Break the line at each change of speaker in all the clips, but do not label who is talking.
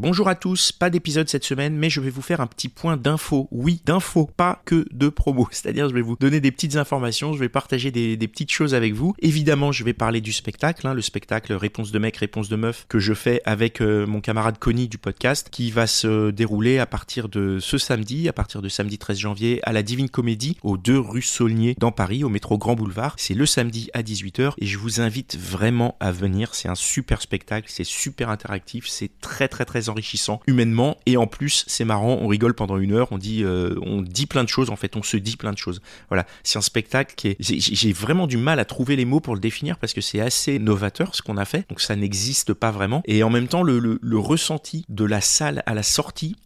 Bonjour à tous, pas d'épisode cette semaine, mais je vais vous faire un petit point d'infos. Oui, d'infos, pas que de promos. C'est-à-dire, je vais vous donner des petites informations, je vais partager des, petites choses avec vous. Évidemment, je vais parler du spectacle, hein, le spectacle Réponse de mec, Réponse de meuf que je fais avec euh, mon camarade Connie du podcast, qui va se dérouler à partir de ce samedi, à partir de samedi 13 janvier, à la Divine Comédie, aux 2 rue Saulnier dans Paris, au métro Grand Boulevard. C'est le samedi à 18h et je vous invite vraiment à venir. C'est un super spectacle, c'est super interactif, c'est très très très enrichissant humainement. Et en plus c'est marrant, on rigole pendant une heure, on dit euh, on dit plein de choses en fait, on se dit plein de choses. Voilà, c'est un spectacle qui est j'ai vraiment du mal à trouver les mots pour le définir parce que c'est assez novateur ce qu'on a fait, donc ça n'existe pas vraiment. Et en même temps le, le ressenti de la salle à la sortie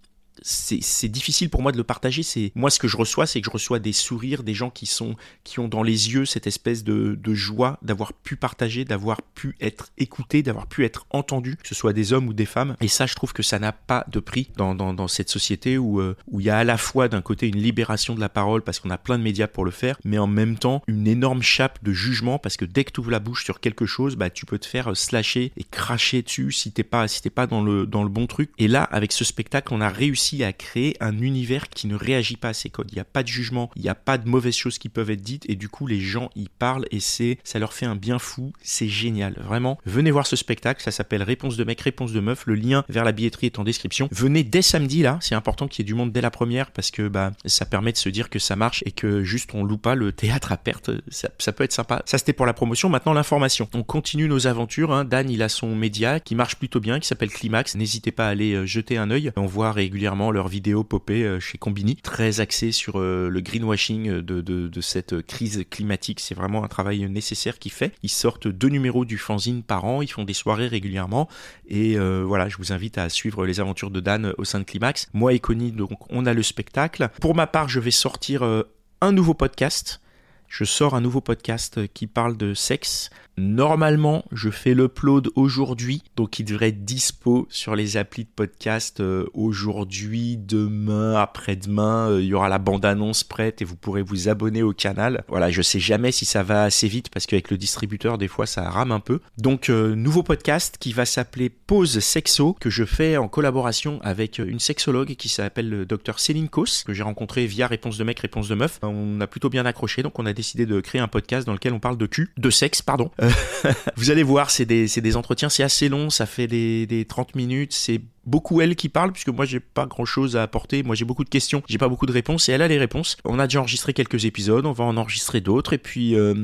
c'est difficile pour moi de le partager. C'est moi ce que je reçois, c'est que je reçois des sourires, des gens qui sont qui ont dans les yeux cette espèce de, de joie d'avoir pu partager, d'avoir pu être écouté, d'avoir pu être entendu, que ce soit des hommes ou des femmes. Et ça, je trouve que ça n'a pas de prix dans, dans, dans cette société où euh, où il y a à la fois d'un côté une libération de la parole parce qu'on a plein de médias pour le faire, mais en même temps une énorme chape de jugement parce que dès que tu ouvres la bouche sur quelque chose, bah tu peux te faire slasher et cracher dessus si t'es pas si t'es pas dans le dans le bon truc. Et là, avec ce spectacle, on a réussi à créer un univers qui ne réagit pas à ces codes. Il n'y a pas de jugement, il n'y a pas de mauvaises choses qui peuvent être dites et du coup les gens y parlent et c'est ça leur fait un bien fou. C'est génial, vraiment. Venez voir ce spectacle, ça s'appelle Réponse de mec, réponse de meuf. Le lien vers la billetterie est en description. Venez dès samedi là, c'est important qu'il y ait du monde dès la première parce que bah ça permet de se dire que ça marche et que juste on loupe pas le théâtre à perte. Ça, peut être sympa. Ça c'était pour la promotion. Maintenant l'information. On continue nos aventures. Hein. Dan il a son média qui marche plutôt bien, qui s'appelle Climax. N'hésitez pas à aller euh, jeter un œil. On voit régulièrement leurs vidéos popées euh, chez Combini, très axé sur euh, le greenwashing de, de, cette crise climatique. C'est vraiment un travail nécessaire qu'ils fait. Ils sortent deux numéros du fanzine par an, ils font des soirées régulièrement et euh, voilà, je vous invite à suivre les aventures de Dan au sein de Climax. Moi et Connie, donc on a le spectacle. Pour ma part, je vais sortir un nouveau podcast. Je sors un nouveau podcast qui parle de sexe Normalement, je fais l'upload aujourd'hui, donc il devrait être dispo sur les applis de podcast euh, aujourd'hui, demain, après-demain. Euh, il y aura la bande-annonce prête et vous pourrez vous abonner au canal. Voilà, je sais jamais si ça va assez vite parce qu'avec le distributeur, des fois, ça rame un peu. Donc, euh, nouveau podcast qui va s'appeler Pause Sexo, que je fais en collaboration avec une sexologue qui s'appelle le docteur Céline Kos, que j'ai rencontré via Réponse de mec, Réponse de meuf. On a plutôt bien accroché, donc on a décidé de créer un podcast dans lequel on parle de cul, de sexe, pardon. vous allez voir, c'est des, des, entretiens, c'est assez long, ça fait des, des 30 minutes, c'est beaucoup elle qui parle puisque moi j'ai pas grand chose à apporter. Moi j'ai beaucoup de questions j'ai pas beaucoup de réponses et elle a les réponses. On a déjà enregistré quelques épisodes on va en enregistrer d'autres et puis euh,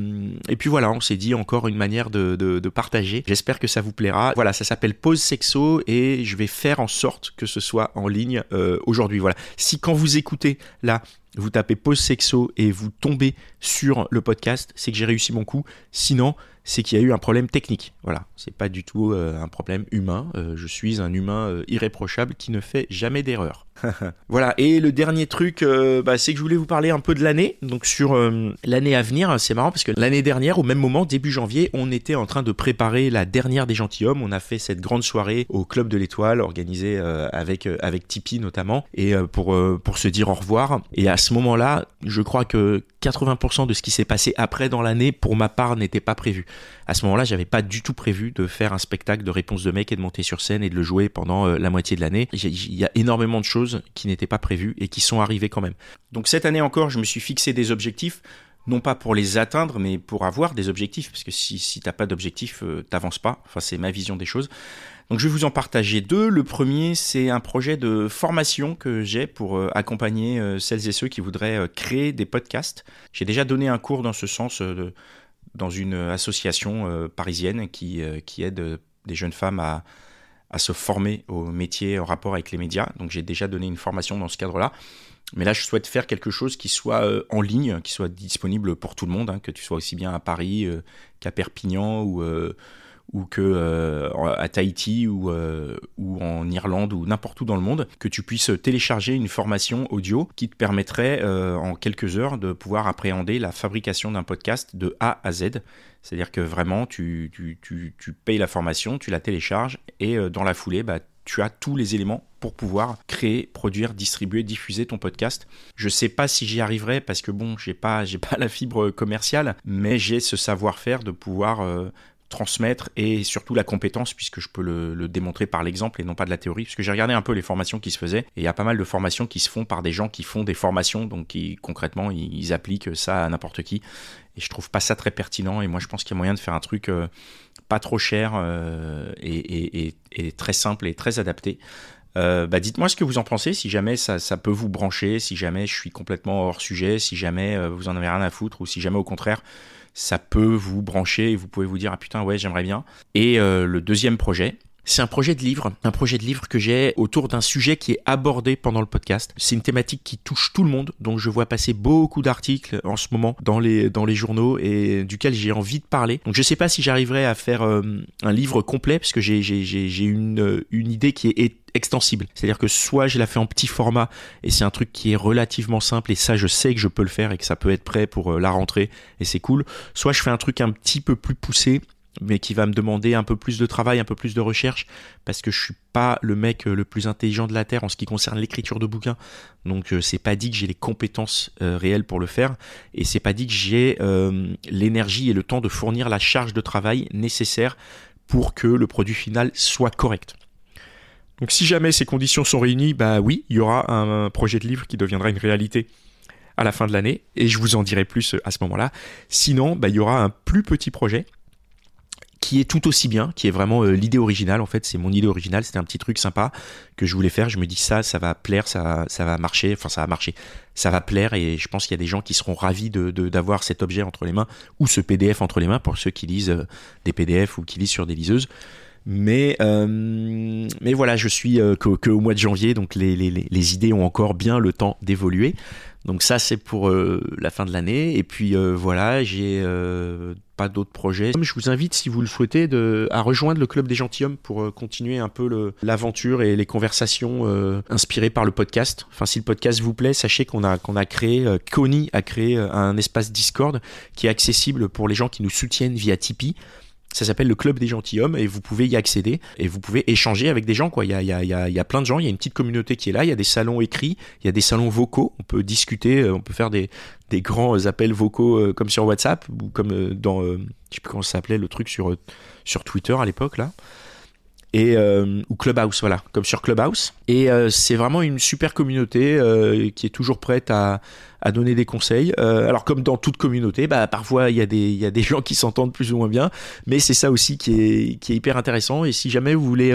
voilà on s'est dit encore une manière de, de, de partager. J'espère que ça vous plaira. Voilà ça s'appelle pause sexo et je vais faire en sorte que ce soit en ligne euh, aujourd'hui. Voilà. Si quand vous écoutez là vous tapez pause sexo et vous tombez sur le podcast, c'est que j'ai réussi mon coup. Sinon, c'est qu'il y a eu un problème technique. Voilà, c'est pas du tout euh, un problème humain. Euh, je suis un humain euh, irréprochable qui ne fait jamais d'erreur. voilà, et le dernier truc, bah, c'est que je voulais vous parler un peu de l'année. Donc sur l'année à venir, c'est marrant parce que l'année dernière, au même moment, début janvier, on était en train de préparer la dernière des gentilshommes. On a fait cette grande soirée au Club de l'Étoile, organisée avec avec Tipeee notamment, et pour se dire au revoir. Et à ce moment-là, je crois que 80% de ce qui s'est passé après dans l'année, pour ma part, n'était pas prévu. À ce moment-là, j'avais pas du tout prévu de faire un spectacle de réponse de mec et de monter sur scène et de le jouer pendant euh, la moitié de l'année. Il y a énormément de choses qui n'étaient pas prévues et qui sont arrivées quand même. Donc cette année encore, je me suis fixé des objectifs non pas pour les atteindre, mais pour avoir des objectifs, parce que si, si t'as pas d'objectif, euh, t'avances pas. Enfin, c'est ma vision des choses. Donc je vais vous en partager deux. Le premier, c'est un projet de formation que j'ai pour euh, accompagner euh, celles et ceux qui voudraient euh, créer des podcasts. J'ai déjà donné un cours dans ce sens dans une association parisienne qui aide des jeunes femmes à, à se former au métier en rapport avec les médias. Donc j'ai déjà donné une formation dans ce cadre-là. Mais là, je souhaite faire quelque chose qui soit en ligne, qui soit disponible pour tout le monde, hein, que tu sois aussi bien à Paris qu'à Perpignan ou ou que euh, à Tahiti ou, euh, ou en Irlande ou n'importe où dans le monde, que tu puisses télécharger une formation audio qui te permettrait euh, en quelques heures de pouvoir appréhender la fabrication d'un podcast de A à Z. C'est-à-dire que vraiment, tu, tu, tu, payes la formation, tu la télécharges et dans la foulée, bah, tu as tous les éléments pour pouvoir créer, produire, distribuer, diffuser ton podcast. Je sais pas si j'y arriverai parce que bon, j'ai pas pas la fibre commerciale, mais j'ai ce savoir-faire de pouvoir transmettre et surtout la compétence puisque je peux le, démontrer par l'exemple et non pas de la théorie puisque j'ai regardé un peu les formations qui se faisaient et il y a pas mal de formations qui se font par des gens qui font des formations donc qui concrètement ils, appliquent ça à n'importe qui et je trouve pas ça très pertinent et moi je pense qu'il y a moyen de faire un truc euh, pas trop cher euh, et, très simple et très adapté euh, bah dites-moi ce que vous en pensez, si jamais ça, peut vous brancher, si jamais je suis complètement hors sujet, si jamais vous en avez rien à foutre, ou si jamais au contraire ça peut vous brancher et vous pouvez vous dire ah putain ouais j'aimerais bien. Et euh, le deuxième projet, c'est un projet de livre, un projet de livre que j'ai autour d'un sujet qui est abordé pendant le podcast. C'est une thématique qui touche tout le monde, donc je vois passer beaucoup d'articles en ce moment dans les dans les journaux et duquel j'ai envie de parler. Donc je sais pas si j'arriverai à faire euh, un livre complet parce que j'ai j'ai j'ai une une idée qui est extensible. C'est-à-dire que soit je la fais en petit format et c'est un truc qui est relativement simple et ça je sais que je peux le faire et que ça peut être prêt pour euh, la rentrée et c'est cool. Soit je fais un truc un petit peu plus poussé mais qui va me demander un peu plus de travail, un peu plus de recherche, parce que je suis pas le mec euh, le plus intelligent de la terre en ce qui concerne l'écriture de bouquins. Donc euh, c'est pas dit que j'ai les compétences réelles pour le faire, et c'est pas dit que j'ai l'énergie et le temps de fournir la charge de travail nécessaire pour que le produit final soit correct. Donc si jamais ces conditions sont réunies, bah oui, il y aura un projet de livre qui deviendra une réalité à la fin de l'année, et je vous en dirai plus à ce moment-là. Sinon, bah, il y aura un plus petit projet qui est tout aussi bien, qui est vraiment euh, l'idée originale. En fait, c'est mon idée originale. C'était un petit truc sympa que je voulais faire. Je me dis ça, ça va plaire, ça, ça va marcher. Enfin, ça va marcher, ça va plaire. Et je pense qu'il y a des gens qui seront ravis de d'avoir cet objet entre les mains ou ce PDF entre les mains pour ceux qui lisent euh, des PDF ou qui lisent sur des liseuses. Mais, euh, mais voilà, je suis euh, que, mois de janvier, donc les, les, les, idées ont encore bien le temps d'évoluer. Donc ça, c'est pour la fin de l'année. Et puis voilà, j'ai pas d'autres projets. Je vous invite, si vous le souhaitez, à rejoindre le Club des Gentilhommes pour continuer un peu l'aventure et les conversations inspirées par le podcast. Enfin, si le podcast vous plaît, sachez qu'on a, qu'on a créé, Connie a créé un espace Discord qui est accessible pour les gens qui nous soutiennent via Tipeee. Ça s'appelle le Club des Gentilhommes et vous pouvez y accéder et vous pouvez échanger avec des gens. Quoi. Il, y a, il, y y a plein de gens, il y a une petite communauté qui est là, il y a des salons écrits, il y a des salons vocaux, on peut discuter, euh, on peut faire des, grands appels vocaux euh, comme sur WhatsApp ou comme euh, dans, je sais plus comment ça s'appelait, le truc sur, sur Twitter à l'époque là et euh, ou Clubhouse voilà comme sur Clubhouse. Et euh, c'est vraiment une super communauté euh, qui est toujours prête à, à donner des conseils. Alors comme dans toute communauté bah parfois il y a des il y a des gens qui s'entendent plus ou moins bien. Mais c'est ça aussi qui est qui est hyper intéressant. Et si jamais vous voulez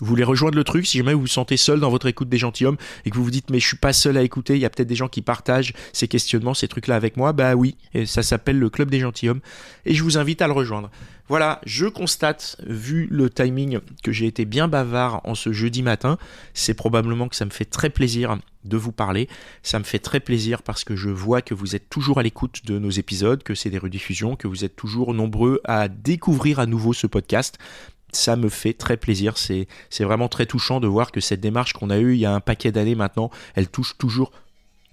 vous voulez rejoindre le truc, si jamais vous vous sentez seul dans votre écoute des gentilshommes et que vous vous dites mais je suis pas seul à écouter, il y a peut-être des gens qui partagent ces questionnements, ces trucs-là avec moi, bah oui, et ça s'appelle le club des gentilshommes et je vous invite à le rejoindre. Voilà, je constate, vu le timing, que j'ai été bien bavard en ce jeudi matin. C'est probablement que ça me fait très plaisir de vous parler. Ça me fait très plaisir parce que je vois que vous êtes toujours à l'écoute de nos épisodes, que c'est des rediffusions, que vous êtes toujours nombreux à découvrir à nouveau ce podcast ça me fait très plaisir. C'est, vraiment très touchant de voir que cette démarche qu'on a eue il y a un paquet d'années maintenant, elle touche toujours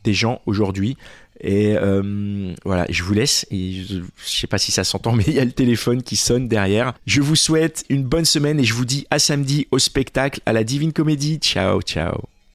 des gens aujourd'hui. Et euh, voilà, je vous laisse. Je, je sais pas si ça s'entend, mais il y a le téléphone qui sonne derrière. Je vous souhaite une bonne semaine et je vous dis à samedi au spectacle à la Divine Comédie. Ciao, ciao.